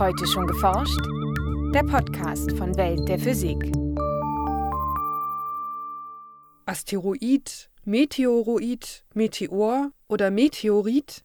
Heute schon geforscht? Der Podcast von Welt der Physik. Asteroid, Meteoroid, Meteor oder Meteorit?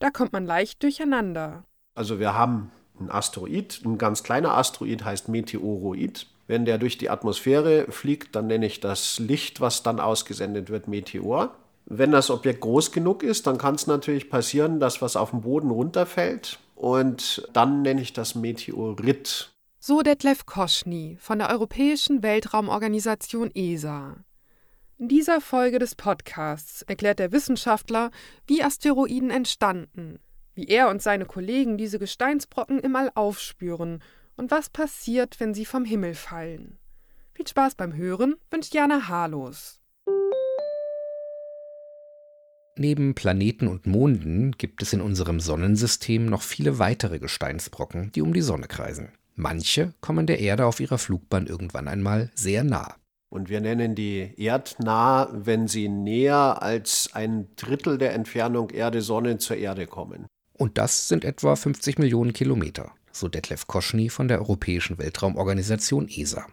Da kommt man leicht durcheinander. Also wir haben ein Asteroid, ein ganz kleiner Asteroid heißt Meteoroid. Wenn der durch die Atmosphäre fliegt, dann nenne ich das Licht, was dann ausgesendet wird, Meteor. Wenn das Objekt groß genug ist, dann kann es natürlich passieren, dass was auf den Boden runterfällt. Und dann nenne ich das Meteorit. So Detlef Koschny von der Europäischen Weltraumorganisation ESA. In dieser Folge des Podcasts erklärt der Wissenschaftler, wie Asteroiden entstanden, wie er und seine Kollegen diese Gesteinsbrocken im All aufspüren und was passiert, wenn sie vom Himmel fallen. Viel Spaß beim Hören wünscht Jana Harlos. Neben Planeten und Monden gibt es in unserem Sonnensystem noch viele weitere Gesteinsbrocken, die um die Sonne kreisen. Manche kommen der Erde auf ihrer Flugbahn irgendwann einmal sehr nah. Und wir nennen die erdnah, wenn sie näher als ein Drittel der Entfernung Erde-Sonne zur Erde kommen. Und das sind etwa 50 Millionen Kilometer, so Detlef Koschny von der Europäischen Weltraumorganisation ESA.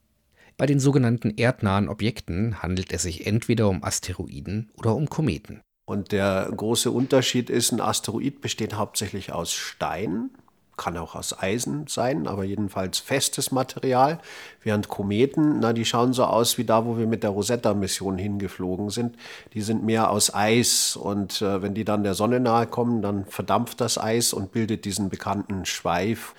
Bei den sogenannten erdnahen Objekten handelt es sich entweder um Asteroiden oder um Kometen. Und der große Unterschied ist, ein Asteroid besteht hauptsächlich aus Stein, kann auch aus Eisen sein, aber jedenfalls festes Material. Während Kometen, na, die schauen so aus wie da, wo wir mit der Rosetta-Mission hingeflogen sind. Die sind mehr aus Eis und äh, wenn die dann der Sonne nahe kommen, dann verdampft das Eis und bildet diesen bekannten Schweif,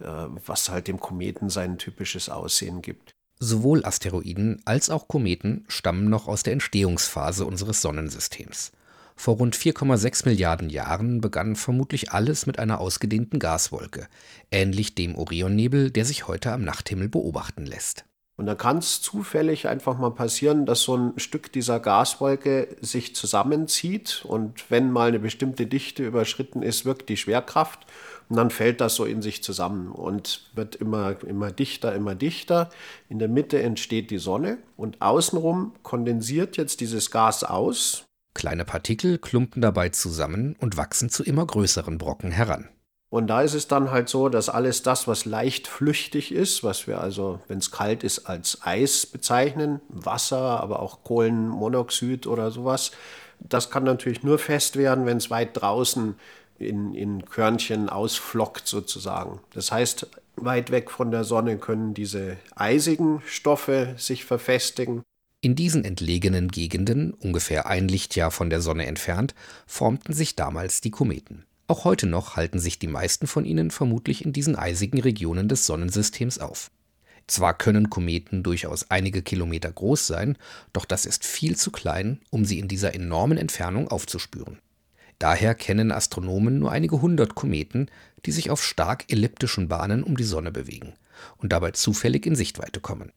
äh, was halt dem Kometen sein typisches Aussehen gibt. Sowohl Asteroiden als auch Kometen stammen noch aus der Entstehungsphase unseres Sonnensystems. Vor rund 4,6 Milliarden Jahren begann vermutlich alles mit einer ausgedehnten Gaswolke, ähnlich dem Orionnebel, der sich heute am Nachthimmel beobachten lässt. Und da kann es zufällig einfach mal passieren, dass so ein Stück dieser Gaswolke sich zusammenzieht und wenn mal eine bestimmte Dichte überschritten ist, wirkt die Schwerkraft und dann fällt das so in sich zusammen und wird immer, immer dichter, immer dichter. In der Mitte entsteht die Sonne und außenrum kondensiert jetzt dieses Gas aus Kleine Partikel klumpen dabei zusammen und wachsen zu immer größeren Brocken heran. Und da ist es dann halt so, dass alles das, was leicht flüchtig ist, was wir also, wenn es kalt ist, als Eis bezeichnen, Wasser, aber auch Kohlenmonoxid oder sowas, das kann natürlich nur fest werden, wenn es weit draußen in, in Körnchen ausflockt sozusagen. Das heißt, weit weg von der Sonne können diese eisigen Stoffe sich verfestigen in diesen entlegenen Gegenden, ungefähr ein Lichtjahr von der Sonne entfernt, formten sich damals die Kometen. Auch heute noch halten sich die meisten von ihnen vermutlich in diesen eisigen Regionen des Sonnensystems auf. Zwar können Kometen durchaus einige Kilometer groß sein, doch das ist viel zu klein, um sie in dieser enormen Entfernung aufzuspüren. Daher kennen Astronomen nur einige hundert Kometen, die sich auf stark elliptischen Bahnen um die Sonne bewegen und dabei zufällig in Sichtweite kommen.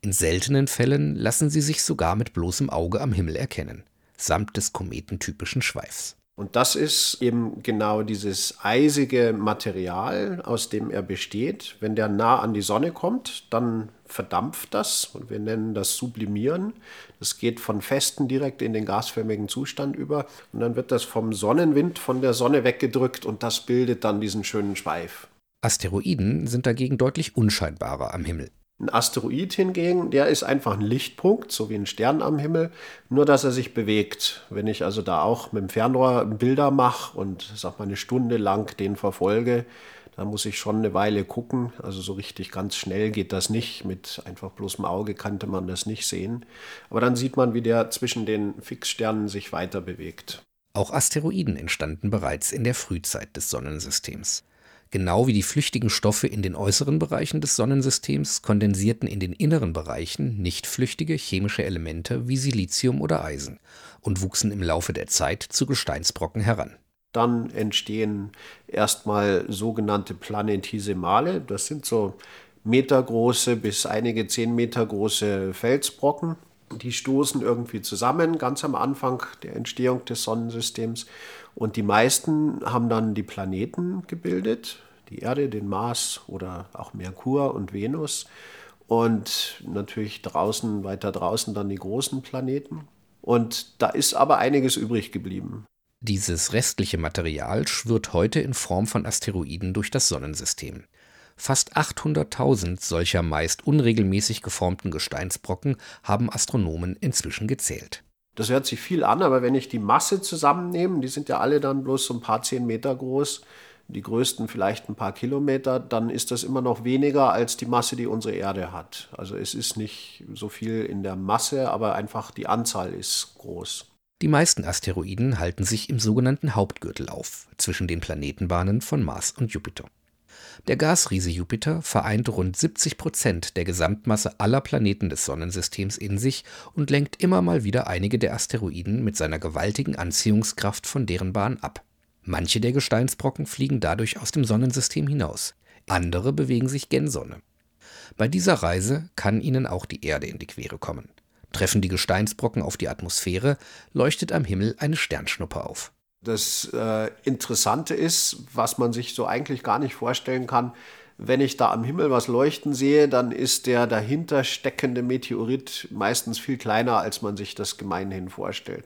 In seltenen Fällen lassen sie sich sogar mit bloßem Auge am Himmel erkennen, samt des kometentypischen Schweifs. Und das ist eben genau dieses eisige Material, aus dem er besteht. Wenn der nah an die Sonne kommt, dann verdampft das und wir nennen das Sublimieren. Das geht von festen direkt in den gasförmigen Zustand über und dann wird das vom Sonnenwind von der Sonne weggedrückt und das bildet dann diesen schönen Schweif. Asteroiden sind dagegen deutlich unscheinbarer am Himmel. Ein Asteroid hingegen, der ist einfach ein Lichtpunkt, so wie ein Stern am Himmel, nur dass er sich bewegt. Wenn ich also da auch mit dem Fernrohr Bilder mache und sag mal eine Stunde lang den verfolge, dann muss ich schon eine Weile gucken. Also so richtig ganz schnell geht das nicht. Mit einfach bloßem Auge kannte man das nicht sehen. Aber dann sieht man, wie der zwischen den Fixsternen sich weiter bewegt. Auch Asteroiden entstanden bereits in der Frühzeit des Sonnensystems. Genau wie die flüchtigen Stoffe in den äußeren Bereichen des Sonnensystems kondensierten in den inneren Bereichen nicht flüchtige chemische Elemente wie Silizium oder Eisen und wuchsen im Laufe der Zeit zu Gesteinsbrocken heran. Dann entstehen erstmal sogenannte Planetesimale. Das sind so metergroße bis einige zehn Meter große Felsbrocken. Die stoßen irgendwie zusammen, ganz am Anfang der Entstehung des Sonnensystems. Und die meisten haben dann die Planeten gebildet, die Erde, den Mars oder auch Merkur und Venus. Und natürlich draußen, weiter draußen dann die großen Planeten. Und da ist aber einiges übrig geblieben. Dieses restliche Material schwirrt heute in Form von Asteroiden durch das Sonnensystem. Fast 800.000 solcher meist unregelmäßig geformten Gesteinsbrocken haben Astronomen inzwischen gezählt. Das hört sich viel an, aber wenn ich die Masse zusammennehme, die sind ja alle dann bloß so ein paar zehn Meter groß, die größten vielleicht ein paar Kilometer, dann ist das immer noch weniger als die Masse, die unsere Erde hat. Also es ist nicht so viel in der Masse, aber einfach die Anzahl ist groß. Die meisten Asteroiden halten sich im sogenannten Hauptgürtel auf, zwischen den Planetenbahnen von Mars und Jupiter. Der Gasriese Jupiter vereint rund 70 Prozent der Gesamtmasse aller Planeten des Sonnensystems in sich und lenkt immer mal wieder einige der Asteroiden mit seiner gewaltigen Anziehungskraft von deren Bahn ab. Manche der Gesteinsbrocken fliegen dadurch aus dem Sonnensystem hinaus, andere bewegen sich gen Sonne. Bei dieser Reise kann ihnen auch die Erde in die Quere kommen. Treffen die Gesteinsbrocken auf die Atmosphäre, leuchtet am Himmel eine Sternschnuppe auf. Das äh, Interessante ist, was man sich so eigentlich gar nicht vorstellen kann, wenn ich da am Himmel was leuchten sehe, dann ist der dahinter steckende Meteorit meistens viel kleiner, als man sich das gemeinhin vorstellt.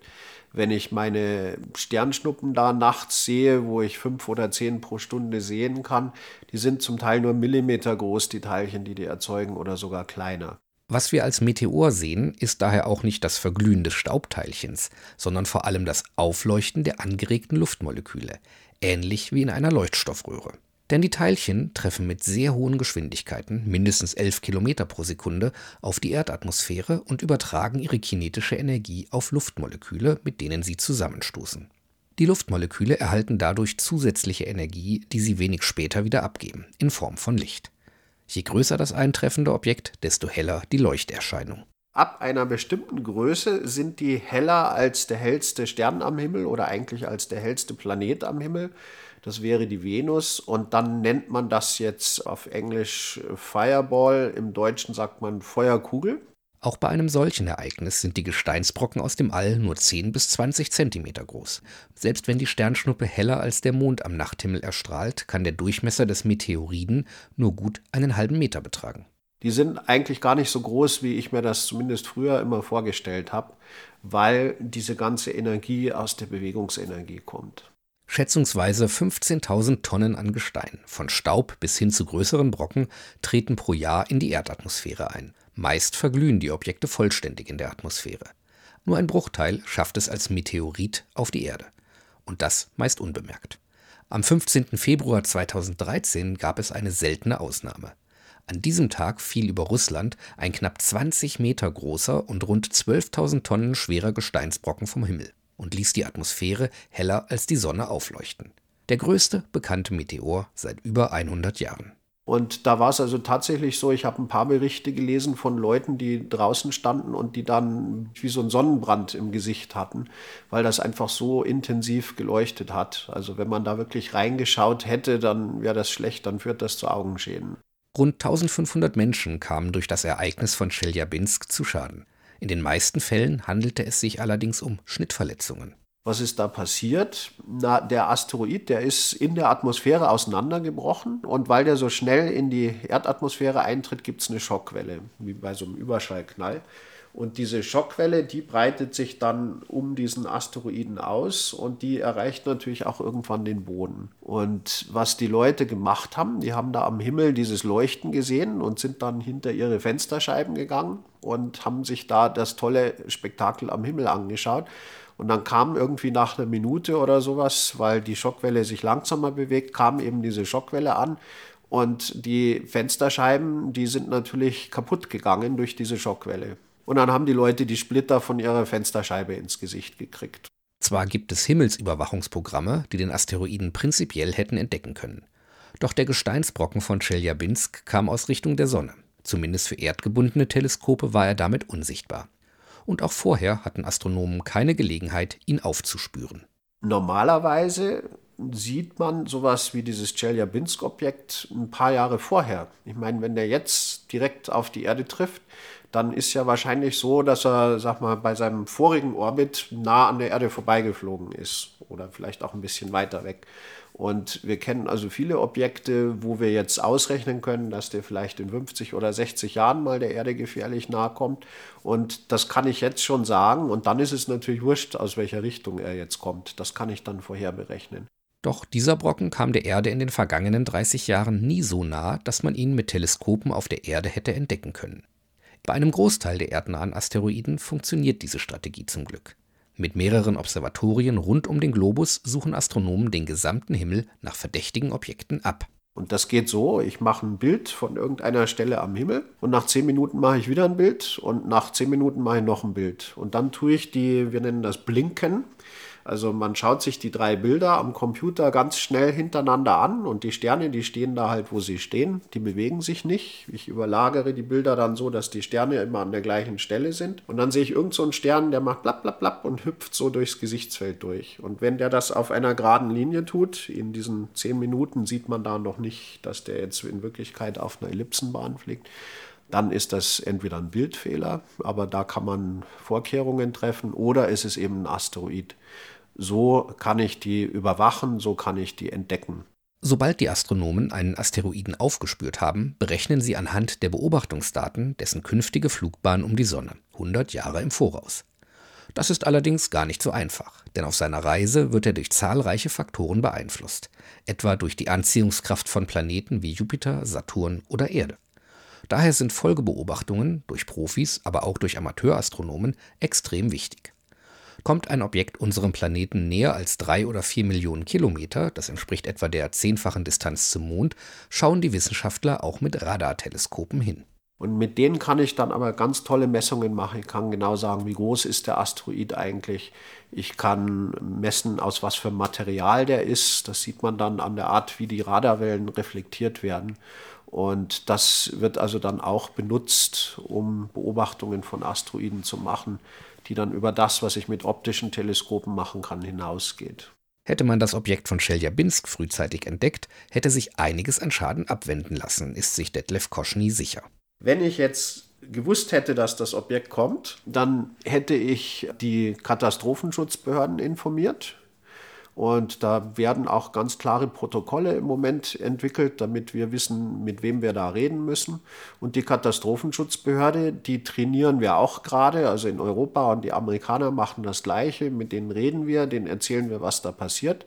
Wenn ich meine Sternschnuppen da nachts sehe, wo ich fünf oder zehn pro Stunde sehen kann, die sind zum Teil nur Millimeter groß, die Teilchen, die die erzeugen, oder sogar kleiner. Was wir als Meteor sehen, ist daher auch nicht das Verglühen des Staubteilchens, sondern vor allem das Aufleuchten der angeregten Luftmoleküle, ähnlich wie in einer Leuchtstoffröhre. Denn die Teilchen treffen mit sehr hohen Geschwindigkeiten, mindestens 11 Kilometer pro Sekunde, auf die Erdatmosphäre und übertragen ihre kinetische Energie auf Luftmoleküle, mit denen sie zusammenstoßen. Die Luftmoleküle erhalten dadurch zusätzliche Energie, die sie wenig später wieder abgeben, in Form von Licht. Je größer das eintreffende Objekt, desto heller die Leuchterscheinung. Ab einer bestimmten Größe sind die heller als der hellste Stern am Himmel oder eigentlich als der hellste Planet am Himmel. Das wäre die Venus und dann nennt man das jetzt auf Englisch Fireball, im Deutschen sagt man Feuerkugel. Auch bei einem solchen Ereignis sind die Gesteinsbrocken aus dem All nur 10 bis 20 Zentimeter groß. Selbst wenn die Sternschnuppe heller als der Mond am Nachthimmel erstrahlt, kann der Durchmesser des Meteoriden nur gut einen halben Meter betragen. Die sind eigentlich gar nicht so groß, wie ich mir das zumindest früher immer vorgestellt habe, weil diese ganze Energie aus der Bewegungsenergie kommt. Schätzungsweise 15.000 Tonnen an Gestein, von Staub bis hin zu größeren Brocken, treten pro Jahr in die Erdatmosphäre ein. Meist verglühen die Objekte vollständig in der Atmosphäre. Nur ein Bruchteil schafft es als Meteorit auf die Erde. Und das meist unbemerkt. Am 15. Februar 2013 gab es eine seltene Ausnahme. An diesem Tag fiel über Russland ein knapp 20 Meter großer und rund 12.000 Tonnen schwerer Gesteinsbrocken vom Himmel und ließ die Atmosphäre heller als die Sonne aufleuchten. Der größte bekannte Meteor seit über 100 Jahren. Und da war es also tatsächlich so, ich habe ein paar Berichte gelesen von Leuten, die draußen standen und die dann wie so einen Sonnenbrand im Gesicht hatten, weil das einfach so intensiv geleuchtet hat. Also wenn man da wirklich reingeschaut hätte, dann wäre das schlecht, dann führt das zu Augenschäden. Rund 1500 Menschen kamen durch das Ereignis von Cheljabinsk zu Schaden. In den meisten Fällen handelte es sich allerdings um Schnittverletzungen. Was ist da passiert? Na, der Asteroid, der ist in der Atmosphäre auseinandergebrochen und weil der so schnell in die Erdatmosphäre eintritt, gibt es eine Schockwelle, wie bei so einem Überschallknall. Und diese Schockwelle, die breitet sich dann um diesen Asteroiden aus und die erreicht natürlich auch irgendwann den Boden. Und was die Leute gemacht haben, die haben da am Himmel dieses Leuchten gesehen und sind dann hinter ihre Fensterscheiben gegangen und haben sich da das tolle Spektakel am Himmel angeschaut. Und dann kam irgendwie nach einer Minute oder sowas, weil die Schockwelle sich langsamer bewegt, kam eben diese Schockwelle an. Und die Fensterscheiben, die sind natürlich kaputt gegangen durch diese Schockwelle. Und dann haben die Leute die Splitter von ihrer Fensterscheibe ins Gesicht gekriegt. Zwar gibt es Himmelsüberwachungsprogramme, die den Asteroiden prinzipiell hätten entdecken können. Doch der Gesteinsbrocken von Cheljabinsk kam aus Richtung der Sonne. Zumindest für erdgebundene Teleskope war er damit unsichtbar und auch vorher hatten Astronomen keine Gelegenheit, ihn aufzuspüren. Normalerweise sieht man sowas wie dieses Chelyabinsk-Objekt ein paar Jahre vorher. Ich meine, wenn der jetzt direkt auf die Erde trifft, dann ist ja wahrscheinlich so, dass er, sag mal, bei seinem vorigen Orbit nah an der Erde vorbeigeflogen ist oder vielleicht auch ein bisschen weiter weg. Und wir kennen also viele Objekte, wo wir jetzt ausrechnen können, dass der vielleicht in 50 oder 60 Jahren mal der Erde gefährlich nahe kommt. Und das kann ich jetzt schon sagen. Und dann ist es natürlich wurscht, aus welcher Richtung er jetzt kommt. Das kann ich dann vorher berechnen. Doch dieser Brocken kam der Erde in den vergangenen 30 Jahren nie so nah, dass man ihn mit Teleskopen auf der Erde hätte entdecken können. Bei einem Großteil der erdnahen Asteroiden funktioniert diese Strategie zum Glück. Mit mehreren Observatorien rund um den Globus suchen Astronomen den gesamten Himmel nach verdächtigen Objekten ab. Und das geht so, ich mache ein Bild von irgendeiner Stelle am Himmel und nach zehn Minuten mache ich wieder ein Bild und nach zehn Minuten mache ich noch ein Bild. Und dann tue ich die, wir nennen das Blinken, also man schaut sich die drei Bilder am Computer ganz schnell hintereinander an und die Sterne, die stehen da halt, wo sie stehen, die bewegen sich nicht. Ich überlagere die Bilder dann so, dass die Sterne immer an der gleichen Stelle sind. Und dann sehe ich irgend so Stern, der macht blapp, blapp, blapp und hüpft so durchs Gesichtsfeld durch. Und wenn der das auf einer geraden Linie tut, in diesen zehn Minuten sieht man da noch nicht, dass der jetzt in Wirklichkeit auf einer Ellipsenbahn fliegt dann ist das entweder ein Bildfehler, aber da kann man Vorkehrungen treffen, oder ist es eben ein Asteroid. So kann ich die überwachen, so kann ich die entdecken. Sobald die Astronomen einen Asteroiden aufgespürt haben, berechnen sie anhand der Beobachtungsdaten dessen künftige Flugbahn um die Sonne, 100 Jahre im Voraus. Das ist allerdings gar nicht so einfach, denn auf seiner Reise wird er durch zahlreiche Faktoren beeinflusst, etwa durch die Anziehungskraft von Planeten wie Jupiter, Saturn oder Erde. Daher sind Folgebeobachtungen durch Profis, aber auch durch Amateurastronomen extrem wichtig. Kommt ein Objekt unserem Planeten näher als drei oder vier Millionen Kilometer, das entspricht etwa der zehnfachen Distanz zum Mond, schauen die Wissenschaftler auch mit Radarteleskopen hin. Und mit denen kann ich dann aber ganz tolle Messungen machen. Ich kann genau sagen, wie groß ist der Asteroid eigentlich. Ich kann messen, aus was für Material der ist. Das sieht man dann an der Art, wie die Radarwellen reflektiert werden. Und das wird also dann auch benutzt, um Beobachtungen von Asteroiden zu machen die dann über das, was ich mit optischen Teleskopen machen kann, hinausgeht. Hätte man das Objekt von Chelyabinsk frühzeitig entdeckt, hätte sich einiges an Schaden abwenden lassen, ist sich Detlef Koschny sicher. Wenn ich jetzt gewusst hätte, dass das Objekt kommt, dann hätte ich die Katastrophenschutzbehörden informiert und da werden auch ganz klare Protokolle im Moment entwickelt, damit wir wissen, mit wem wir da reden müssen. Und die Katastrophenschutzbehörde, die trainieren wir auch gerade, also in Europa und die Amerikaner machen das Gleiche, mit denen reden wir, denen erzählen wir, was da passiert.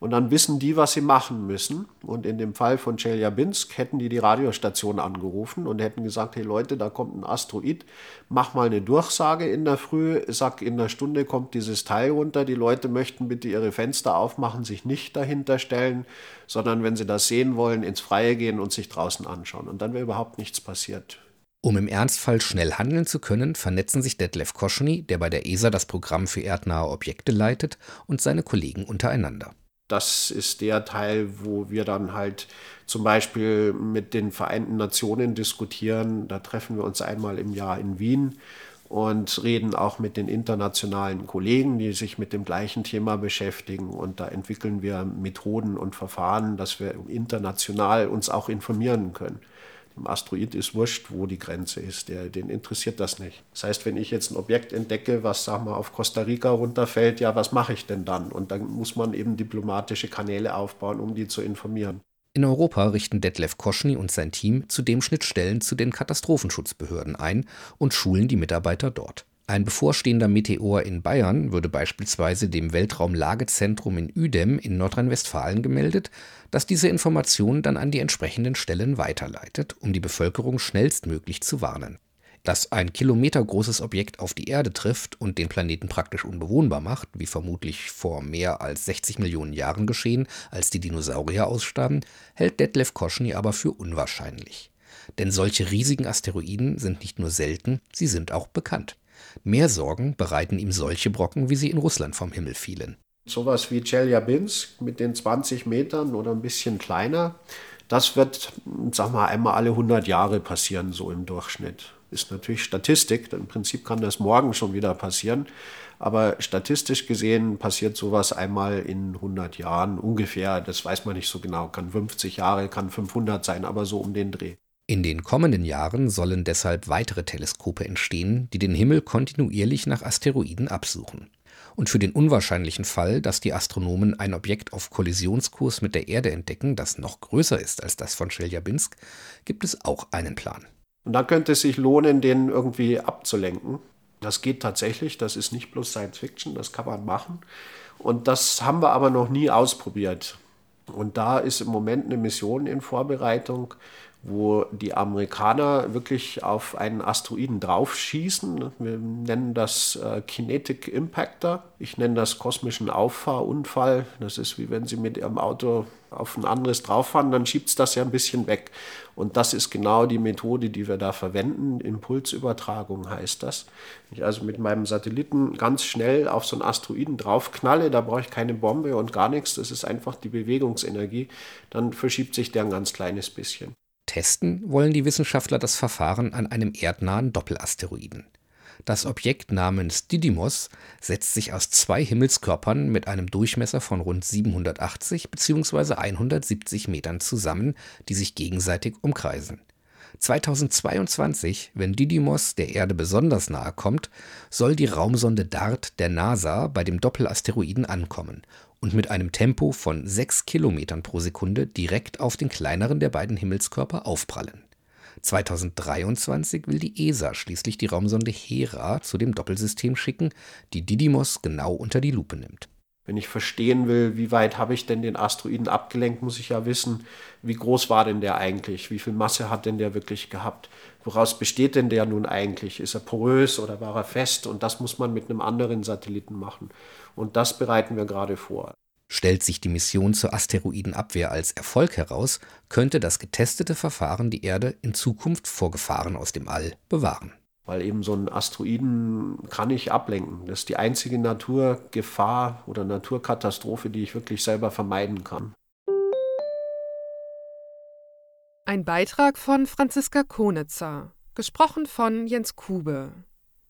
Und dann wissen die, was sie machen müssen. Und in dem Fall von Chelyabinsk hätten die die Radiostation angerufen und hätten gesagt, hey Leute, da kommt ein Asteroid, mach mal eine Durchsage in der Früh, sag, in der Stunde kommt dieses Teil runter, die Leute möchten bitte ihre Fenster aufmachen, sich nicht dahinter stellen, sondern wenn sie das sehen wollen, ins Freie gehen und sich draußen anschauen. Und dann wäre überhaupt nichts passiert. Um im Ernstfall schnell handeln zu können, vernetzen sich Detlef Koschny, der bei der ESA das Programm für erdnahe Objekte leitet, und seine Kollegen untereinander das ist der Teil, wo wir dann halt zum Beispiel mit den Vereinten Nationen diskutieren. Da treffen wir uns einmal im Jahr in Wien und reden auch mit den internationalen Kollegen, die sich mit dem gleichen Thema beschäftigen. Und da entwickeln wir Methoden und Verfahren, dass wir international uns auch informieren können. Dem Asteroid ist wurscht, wo die Grenze ist. Der, den interessiert das nicht. Das heißt, wenn ich jetzt ein Objekt entdecke, was sag mal auf Costa Rica runterfällt, ja, was mache ich denn dann? Und dann muss man eben diplomatische Kanäle aufbauen, um die zu informieren. In Europa richten Detlef Koschny und sein Team zudem Schnittstellen zu den Katastrophenschutzbehörden ein und schulen die Mitarbeiter dort. Ein bevorstehender Meteor in Bayern würde beispielsweise dem Weltraumlagezentrum in Uedem in Nordrhein-Westfalen gemeldet, das diese Informationen dann an die entsprechenden Stellen weiterleitet, um die Bevölkerung schnellstmöglich zu warnen. Dass ein kilometergroßes Objekt auf die Erde trifft und den Planeten praktisch unbewohnbar macht, wie vermutlich vor mehr als 60 Millionen Jahren geschehen, als die Dinosaurier ausstarben, hält Detlef Koschny aber für unwahrscheinlich. Denn solche riesigen Asteroiden sind nicht nur selten, sie sind auch bekannt. Mehr Sorgen bereiten ihm solche Brocken, wie sie in Russland vom Himmel fielen. Sowas wie Chelyabinsk mit den 20 Metern oder ein bisschen kleiner, das wird, sag mal, einmal alle 100 Jahre passieren, so im Durchschnitt. Ist natürlich Statistik, im Prinzip kann das morgen schon wieder passieren, aber statistisch gesehen passiert sowas einmal in 100 Jahren ungefähr, das weiß man nicht so genau, kann 50 Jahre, kann 500 sein, aber so um den Dreh. In den kommenden Jahren sollen deshalb weitere Teleskope entstehen, die den Himmel kontinuierlich nach Asteroiden absuchen. Und für den unwahrscheinlichen Fall, dass die Astronomen ein Objekt auf Kollisionskurs mit der Erde entdecken, das noch größer ist als das von Chelyabinsk, gibt es auch einen Plan. Und da könnte es sich lohnen, den irgendwie abzulenken. Das geht tatsächlich, das ist nicht bloß Science Fiction, das kann man machen. Und das haben wir aber noch nie ausprobiert. Und da ist im Moment eine Mission in Vorbereitung, wo die Amerikaner wirklich auf einen Asteroiden draufschießen. Wir nennen das äh, Kinetic Impactor. Ich nenne das kosmischen Auffahrunfall. Das ist wie wenn Sie mit Ihrem Auto auf ein anderes drauffahren, dann schiebt es das ja ein bisschen weg. Und das ist genau die Methode, die wir da verwenden. Impulsübertragung heißt das. Wenn ich also mit meinem Satelliten ganz schnell auf so einen Asteroiden draufknalle, da brauche ich keine Bombe und gar nichts. Das ist einfach die Bewegungsenergie. Dann verschiebt sich der ein ganz kleines bisschen. Testen wollen die Wissenschaftler das Verfahren an einem erdnahen Doppelasteroiden. Das Objekt namens Didymos setzt sich aus zwei Himmelskörpern mit einem Durchmesser von rund 780 bzw. 170 Metern zusammen, die sich gegenseitig umkreisen. 2022, wenn Didymos der Erde besonders nahe kommt, soll die Raumsonde DART der NASA bei dem Doppelasteroiden ankommen und mit einem Tempo von 6 Kilometern pro Sekunde direkt auf den kleineren der beiden Himmelskörper aufprallen. 2023 will die ESA schließlich die Raumsonde Hera zu dem Doppelsystem schicken, die Didymos genau unter die Lupe nimmt. Wenn ich verstehen will, wie weit habe ich denn den Asteroiden abgelenkt, muss ich ja wissen, wie groß war denn der eigentlich? Wie viel Masse hat denn der wirklich gehabt? Woraus besteht denn der nun eigentlich? Ist er porös oder war er fest? Und das muss man mit einem anderen Satelliten machen. Und das bereiten wir gerade vor. Stellt sich die Mission zur Asteroidenabwehr als Erfolg heraus, könnte das getestete Verfahren die Erde in Zukunft vor Gefahren aus dem All bewahren. Weil eben so ein Asteroiden kann ich ablenken. Das ist die einzige Naturgefahr oder Naturkatastrophe, die ich wirklich selber vermeiden kann. Ein Beitrag von Franziska Konitzer, gesprochen von Jens Kube.